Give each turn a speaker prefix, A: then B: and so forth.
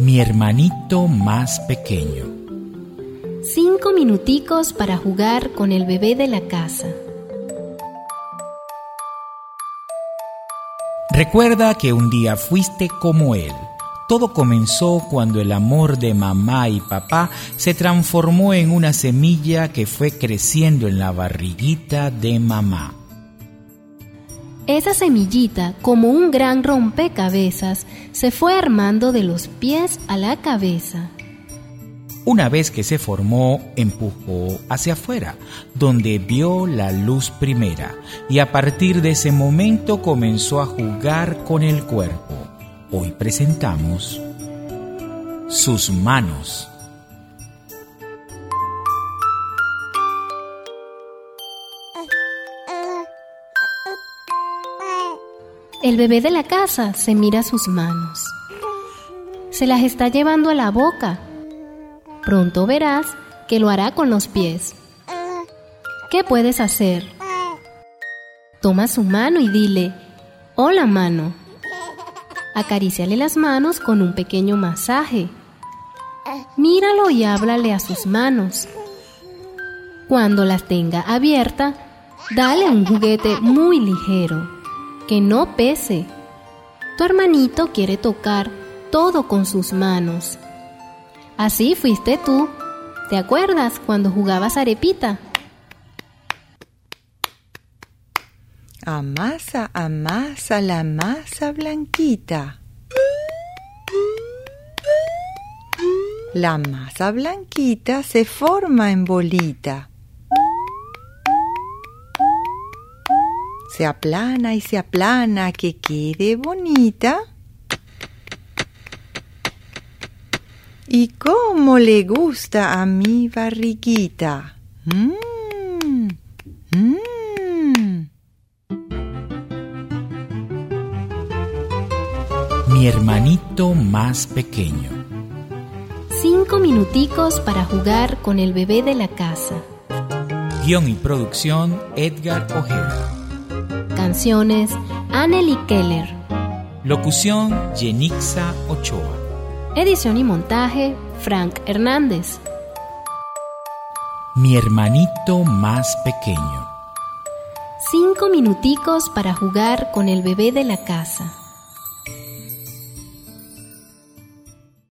A: Mi hermanito más pequeño.
B: Cinco minuticos para jugar con el bebé de la casa.
A: Recuerda que un día fuiste como él. Todo comenzó cuando el amor de mamá y papá se transformó en una semilla que fue creciendo en la barriguita de mamá.
B: Esa semillita, como un gran rompecabezas, se fue armando de los pies a la cabeza.
A: Una vez que se formó, empujó hacia afuera, donde vio la luz primera, y a partir de ese momento comenzó a jugar con el cuerpo. Hoy presentamos sus manos.
B: El bebé de la casa se mira sus manos. Se las está llevando a la boca. Pronto verás que lo hará con los pies. ¿Qué puedes hacer? Toma su mano y dile, hola mano. Acaríciale las manos con un pequeño masaje. Míralo y háblale a sus manos. Cuando las tenga abierta, dale un juguete muy ligero que no pese. Tu hermanito quiere tocar todo con sus manos. Así fuiste tú. ¿Te acuerdas cuando jugabas arepita?
C: Amasa, amasa la masa blanquita. La masa blanquita se forma en bolita. Se aplana y se aplana que quede bonita. Y cómo le gusta a mi barriguita. Mm, mm.
A: Mi hermanito más pequeño.
B: Cinco minuticos para jugar con el bebé de la casa.
A: Guión y producción Edgar Ojeda.
B: Canciones Anneli Keller.
A: Locución Yenixa Ochoa.
B: Edición y montaje Frank Hernández.
A: Mi hermanito más pequeño.
B: Cinco minuticos para jugar con el bebé de la casa.